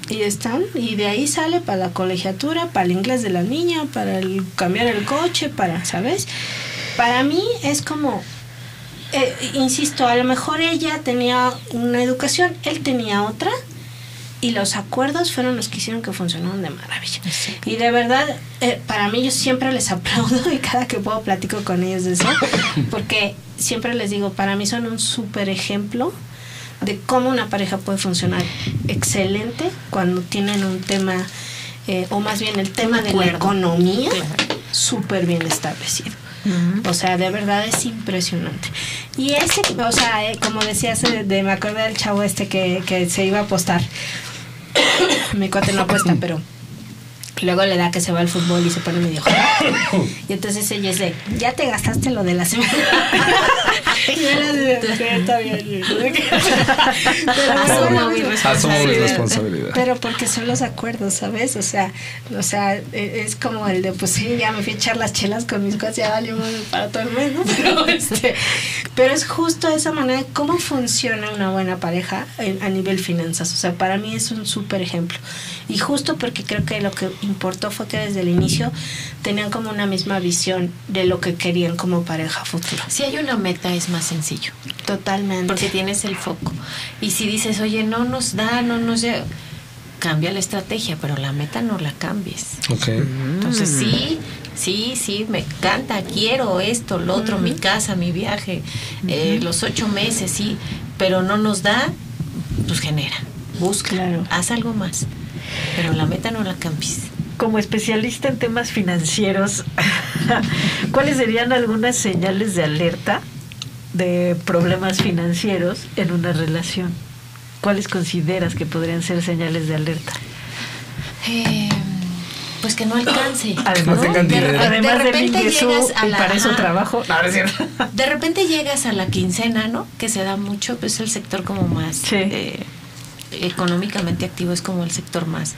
Y están, y de ahí sale para la colegiatura, para el inglés de la niña, para el, cambiar el coche, para, ¿sabes? Para mí es como, eh, insisto, a lo mejor ella tenía una educación, él tenía otra, y los acuerdos fueron los que hicieron que funcionaron de maravilla. Y de verdad, eh, para mí yo siempre les aplaudo y cada que puedo platico con ellos de eso, porque siempre les digo, para mí son un súper ejemplo de cómo una pareja puede funcionar excelente cuando tienen un tema, eh, o más bien el tema de la economía, súper bien establecido. O sea, de verdad es impresionante. Y ese, o sea, eh, como decías, de, me acuerdo del chavo este que, que se iba a apostar. Mi cuate no apuesta, pero luego le da que se va al fútbol y se pone medio Y entonces ella dice, ya te gastaste lo de la semana. responsabilidad. Pero porque son los acuerdos, ¿sabes? O sea, o sea, e, es como el de, pues sí, ya me fui a echar las chelas con mis cosas, ya vale para todo el mes, ¿no? Pero, este, pero es justo esa manera de cómo funciona una buena pareja a nivel finanzas. O sea, para mí es un súper ejemplo. Y justo porque creo que lo que importó fue que desde el inicio tenían como una misma visión de lo que querían como pareja futura. Si hay una meta es más sencillo. Totalmente. Porque tienes el foco. Y si dices, oye, no nos da, no nos llega, cambia la estrategia, pero la meta no la cambies. Entonces sí, sí, sí, me encanta, quiero esto, lo otro, mi casa, mi viaje, eh, los ocho meses, sí, pero no nos da, pues genera, busca, haz algo más. Pero la meta no la cambies. Como especialista en temas financieros, ¿cuáles serían algunas señales de alerta de problemas financieros en una relación? ¿Cuáles consideras que podrían ser señales de alerta? Eh, pues que no alcance. Además, de, repente llegas a la, para eso trabajo. de repente llegas a la quincena, ¿no? Que se da mucho, pues el sector como más eh, económicamente activo es como el sector más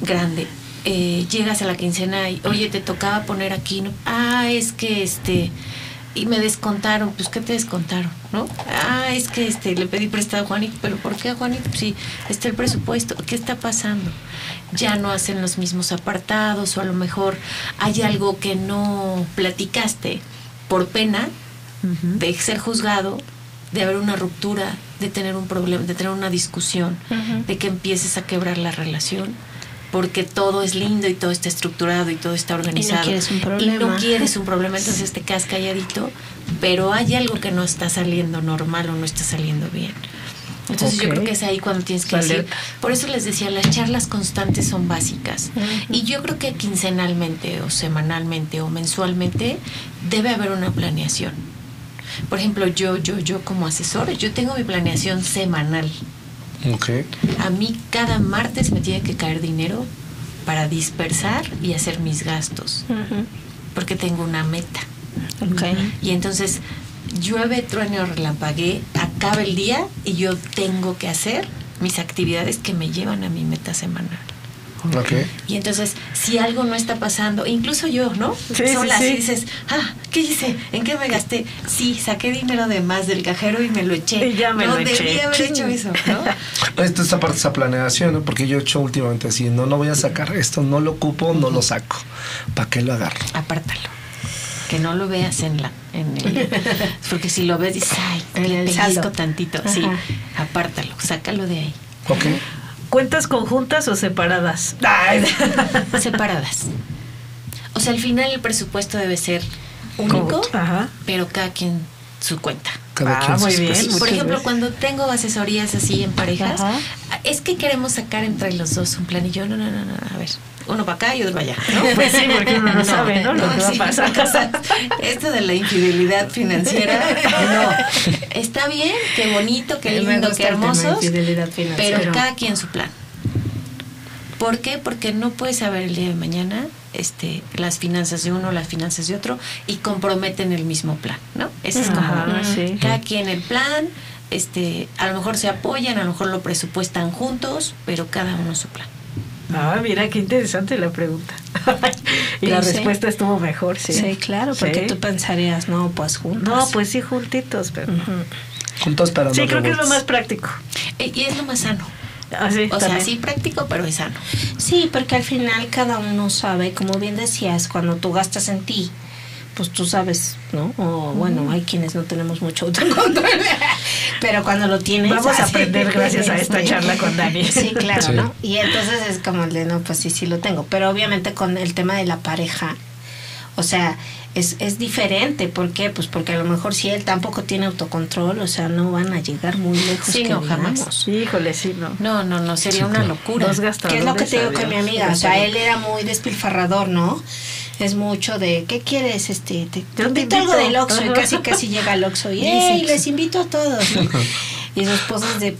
grande. Eh, llegas a la quincena y, oye, te tocaba poner aquí, ¿no? Ah, es que este, y me descontaron, pues ¿qué te descontaron? ¿No? Ah, es que este, le pedí prestado a Juanito, pero ¿por qué a Juanito? Sí, está el presupuesto, ¿qué está pasando? Ya no hacen los mismos apartados o a lo mejor hay algo que no platicaste por pena de ser juzgado de haber una ruptura, de tener un problema, de tener una discusión, de que empieces a quebrar la relación, porque todo es lindo y todo está estructurado y todo está organizado. Y no quieres un problema. Y no quieres un problema, entonces te quedas calladito, pero hay algo que no está saliendo normal o no está saliendo bien. Entonces yo creo que es ahí cuando tienes que decir, por eso les decía, las charlas constantes son básicas. Y yo creo que quincenalmente o semanalmente o mensualmente debe haber una planeación por ejemplo, yo, yo, yo como asesor, yo tengo mi planeación semanal. Okay. A mí cada martes me tiene que caer dinero para dispersar y hacer mis gastos. Porque tengo una meta. Okay. Y entonces llueve, truene o relampaguee, acaba el día y yo tengo que hacer mis actividades que me llevan a mi meta semanal. Y entonces, si algo no está pasando, incluso yo, ¿no? Sí, Sola, sí, sí. así dices, ah, ¿qué hice? ¿En qué me gasté? Sí, saqué dinero de más del cajero y me lo eché. Y ya me no lo eché. debí haber hecho eso, ¿no? Esto esta parte esa planeación, ¿no? Porque yo he hecho últimamente así, no, no voy a sacar esto, no lo ocupo, no lo saco. ¿Para qué lo agarro? Apártalo. Que no lo veas en la. En el, porque si lo ves, dices, ay, le el pellizco tantito. Sí, apártalo, sácalo de ahí. Ok. ¿Cuentas conjuntas o separadas? Ay. Separadas. O sea, al final el presupuesto debe ser único, Ajá. pero cada quien su cuenta. Cada Ah, quien muy sus bien. Por ejemplo, veces. cuando tengo asesorías así en parejas, Ajá. Es que queremos sacar entre los dos un plan y yo, no, no, no, no, a ver, uno para acá y otro para allá, ¿no? Pues sí, porque uno no sabe, ¿no? Lo que va a pasar. o sea, esto de la infidelidad financiera, no. Está bien, qué bonito, qué lindo, qué financiera. pero cada quien su plan. ¿Por qué? Porque no puedes saber el día de mañana este, las finanzas de uno, las finanzas de otro y comprometen el mismo plan, ¿no? Ese es como Ajá, sí. cada quien el plan, este, a lo mejor se apoyan, a lo mejor lo presupuestan juntos, pero cada uno su plan. Ah, mira, qué interesante la pregunta. y la Sí. respuesta estuvo mejor, sí. Sí, claro, porque Sí. tú pensarías, no, pues juntos. No, pues sí, juntitos, pero... Juntos pero Sí, no creo que es lo más práctico. E- Y es lo más sano. Ah, sí, O sea, sí práctico, pero es sano. Sí, porque al final cada uno sabe, como bien decías, cuando tú gastas en ti, pues tú sabes, ¿no? O bueno, hay quienes no tenemos mucho autocontrol, pero cuando lo tienes... Vamos a aprender gracias a esta charla con Dani. Sí, claro, Sí. ¿no? Y entonces es como el de, no, pues sí, sí lo tengo. Pero obviamente con el tema de la pareja, o sea, es, es diferente. ¿Por qué? Pues porque a lo mejor si él tampoco tiene autocontrol, o sea, no van a llegar muy lejos. Sí, que no, jamás. digamos. Híjole, sí, no. No, no, no, sería una locura. Dos gastadores. es lo que te digo con mi amiga, o sea, él era muy despilfarrador, ¿no? Es mucho de, ¿qué quieres? Este, te, te Yo te invito algo del Oxxo y casi casi llega al Oxxo y, Sí, ¡ey, sí. les invito a todos! ¿no? Y su esposa es de,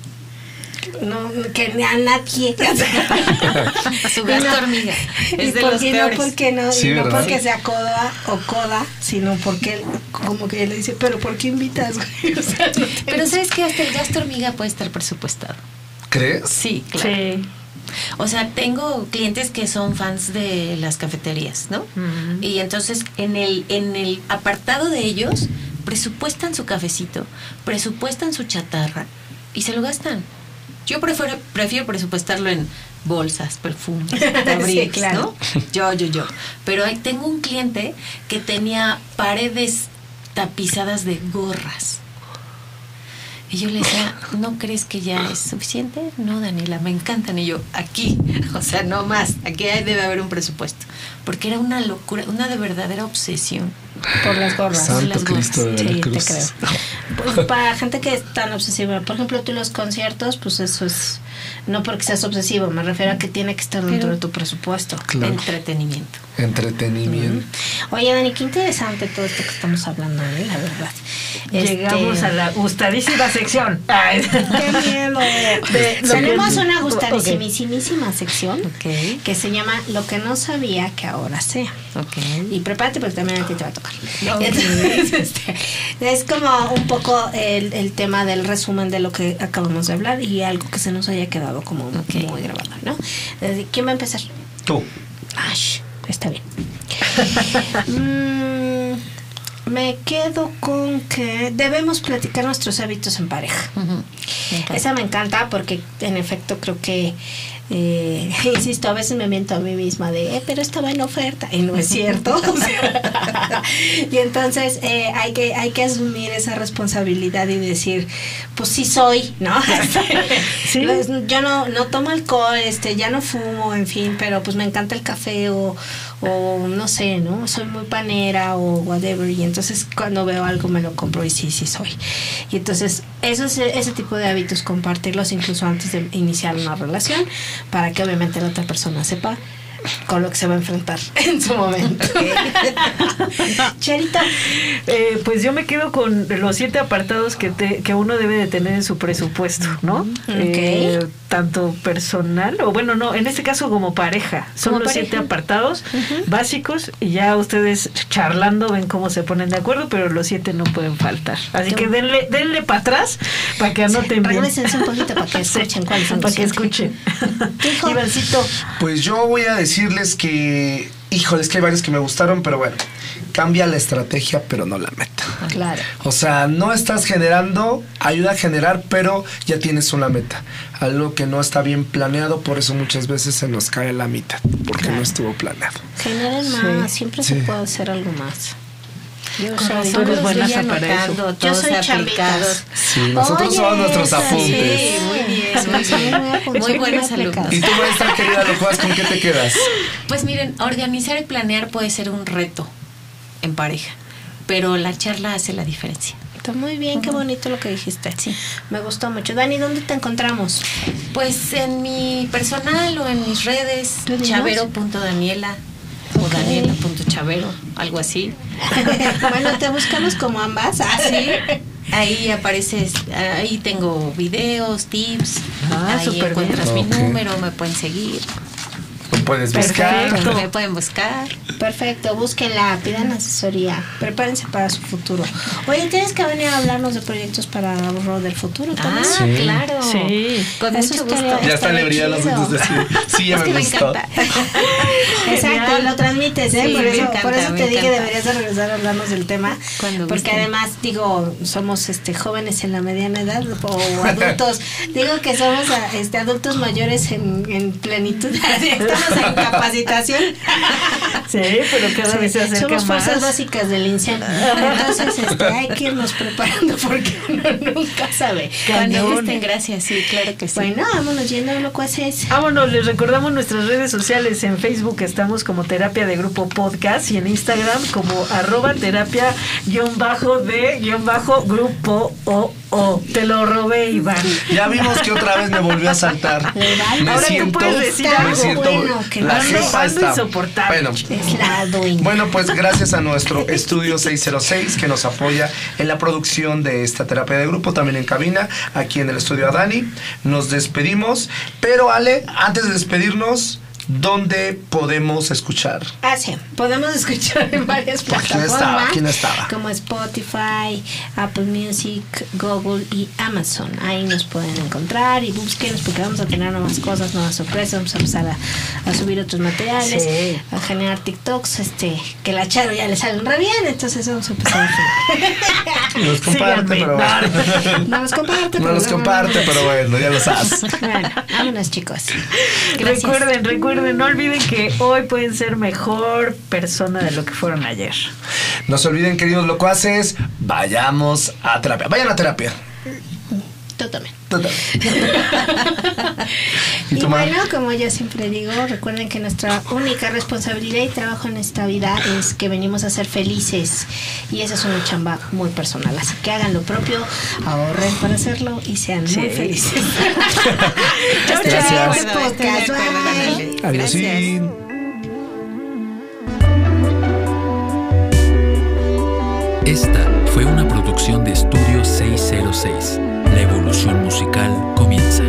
no, que a nadie. Su gasto hormiga. y Es de por los qué no, porque no, Sí, y no porque sea coda o coda, sino porque él, como que le dice, pero ¿por qué invitas? güey? O sea, no te- Pero ¿sabes que Hasta el gasto hormiga puede estar presupuestado. ¿Crees? Sí, claro. Sí. O sea, tengo clientes que son fans de las cafeterías, ¿no? Y entonces en el, en el apartado de ellos presupuestan su cafecito, presupuestan su chatarra y se lo gastan. Yo prefiero, prefiero presupuestarlo en bolsas, perfumes, abrigos, claro. ¿no? Yo, yo, yo. Pero ahí tengo un cliente que tenía paredes tapizadas de gorras. Y yo le decía, ¿no crees que ya es suficiente? No, Daniela, me encantan. Y yo, aquí, o sea, no más, aquí hay- debe haber un presupuesto. Porque era una locura, una de verdadera obsesión. por las gorras. Santo las gorras. Cristo de Sí, te creo. Pues para gente que es tan obsesiva, por ejemplo, tú los conciertos, pues eso es, no porque seas obsesivo, me refiero a que tiene que estar dentro Pero- de tu presupuesto. Claro. Entretenimiento. Entretenimiento. Oye, Dani, qué interesante todo esto que estamos hablando, ¿eh? la verdad. Llegamos Este, a la gustadísima sección. Ay. ¡Qué miedo! De- Tenemos que- una gustadísimísima sección que se llama Lo que no sabía que ahora sea. Ok. Y prepárate porque también a ti te va a tocar. Entonces, este, es como un poco el, el tema del resumen de lo que acabamos de hablar y algo que se nos haya quedado como muy grabado, ¿no? Entonces, ¿Quién va a empezar? Tú. Ash, está bien. Mm, me quedo con que debemos platicar nuestros hábitos en pareja. Me. Esa me encanta porque en efecto creo que, eh, insisto, a veces me miento a mí misma de, eh, pero estaba en oferta y no es cierto. Y entonces eh, hay, que, hay que asumir esa responsabilidad y decir, pues sí soy, ¿no? Sí. Pues, yo no, no tomo alcohol, este, ya no fumo, en fin, pero pues me encanta el café o, o no sé, ¿no? Soy muy panera o whatever y entonces cuando veo algo me lo compro y sí, sí soy. Y entonces eso es ese tipo de hábitos, compartirlos incluso antes de iniciar una relación para que obviamente la otra persona sepa con lo que se va a enfrentar en su momento. Cherita, Eh, pues yo me quedo con los siete apartados que, te- que uno debe de tener en su presupuesto, ¿no? Ok. Eh, tanto personal, o bueno, no, en este caso como pareja. Son Como los pareja. siete apartados básicos y ya ustedes charlando ven cómo se ponen de acuerdo, pero los siete no pueden faltar. Así que denle, denle para atrás para que anoten bien. Regrésense un poquito para que escuchen cuáles son Para los que siete. escuchen. Hijo. Ivancito, Pues yo voy a decirles que, híjoles, que hay varios que me gustaron, pero bueno, cambia la estrategia, pero no la meta. Claro. O sea, no estás generando, ayuda a generar, pero ya tienes una meta. Algo que no está bien planeado, por eso muchas veces se nos cae la mitad, porque no estuvo planeado. Generen más, siempre se Sí. puede hacer algo más. Yo Con soy- razón eres los buena vi para eso. Yo todos soy aplicados. Sí, nosotros Oye, somos nuestros apuntes. Sí, muy bien, muy bien. Muy buenos alumnos. Y tú, maestra querida Locuaz, ¿con qué te quedas? Pues miren, organizar y planear puede ser un reto en pareja, pero la charla hace la diferencia. Está muy bien, qué bonito lo que dijiste. Sí. Me gustó mucho. Dani, ¿dónde te encontramos? Pues en mi personal o en mis redes, ¿Tú dinos? chavero.daniela o daniela.chavero, algo así. bueno, te buscamos como ambas. Ah, sí. Ahí apareces, ahí tengo videos, tips, Ah, ahí bien. encuentras mi número, me pueden seguir, puedes buscar. Perfecto. me pueden buscar. Perfecto, búsquenla, pidan asesoría, prepárense para su futuro. Oye, tienes que venir a hablarnos de proyectos para ahorro del futuro Ah, también. Sí. claro. Sí. Con Eso mucho estaría-. Ya está le los ojos de decir, sí, ya Es me que me encanta. Exacto, lo transmites, ¿eh? Sí, por, eso, encanta, por eso te dije encanta. deberías de regresar a hablarnos del tema. Cuando porque gusten. además, digo, somos este jóvenes en la mediana edad o adultos. digo que somos este adultos mayores en, en plenitud. Estamos en capacitación. Sí, pero cada vez se acerca Somos fuerzas más. básicas del incendio. Entonces, este, hay que irnos preparando porque uno nunca sabe. Cuando gusten, gracias, sí, claro que sí. Bueno, vámonos yendo, locuaces. Vámonos, les recordamos nuestras redes sociales. En Facebook estamos como Terapia de Grupo Podcast y en Instagram como arroba terapia guion bajo de guion bajo grupo o o. Te lo robé, Iván. Ya vimos que otra vez me volvió a saltar. Me Ahora siento, decir me algo siento, bueno, que la jefa está. insoportable. Bueno, Es la dueña. Bueno, pues gracias a nuestro estudio 606 que nos apoya en la producción de esta terapia de grupo, también en cabina, aquí en el estudio a Dani. Nos despedimos, pero Ale, antes de despedirnos, ¿dónde podemos escuchar? Ah, sí. Podemos escuchar en varias no plataformas. estaba, no estaba. Como Spotify, Apple Music, Google y Amazon. Ahí nos pueden encontrar y búsquenos porque vamos a tener nuevas cosas, nuevas sorpresas. Vamos a empezar a, a subir otros materiales, Sí. a generar TikToks, este, que la Charo ya le salen re bien, entonces vamos a empezar a generar. Nos comparte, pero bueno. No nos comparte, No pero nos bueno, comparte, pero bueno, ya lo sabes. Bueno, vámonos chicos. Gracias. Recuerden, recuerden, no olviden que hoy pueden ser mejor persona de lo que fueron ayer. No se olviden, queridos locuaces, vayamos a terapia. Vayan a terapia. Tú también. Total. Y, bueno, como yo siempre digo, recuerden que nuestra única responsabilidad y trabajo en esta vida es que venimos a ser felices. Y esa es una chamba muy personal. Así que hagan lo propio, ahorren para hacerlo y sean muy felices. Hasta Gracias. Adiós. Gracias. Esta fue una producción de Estudio 606. La evolución musical comienza.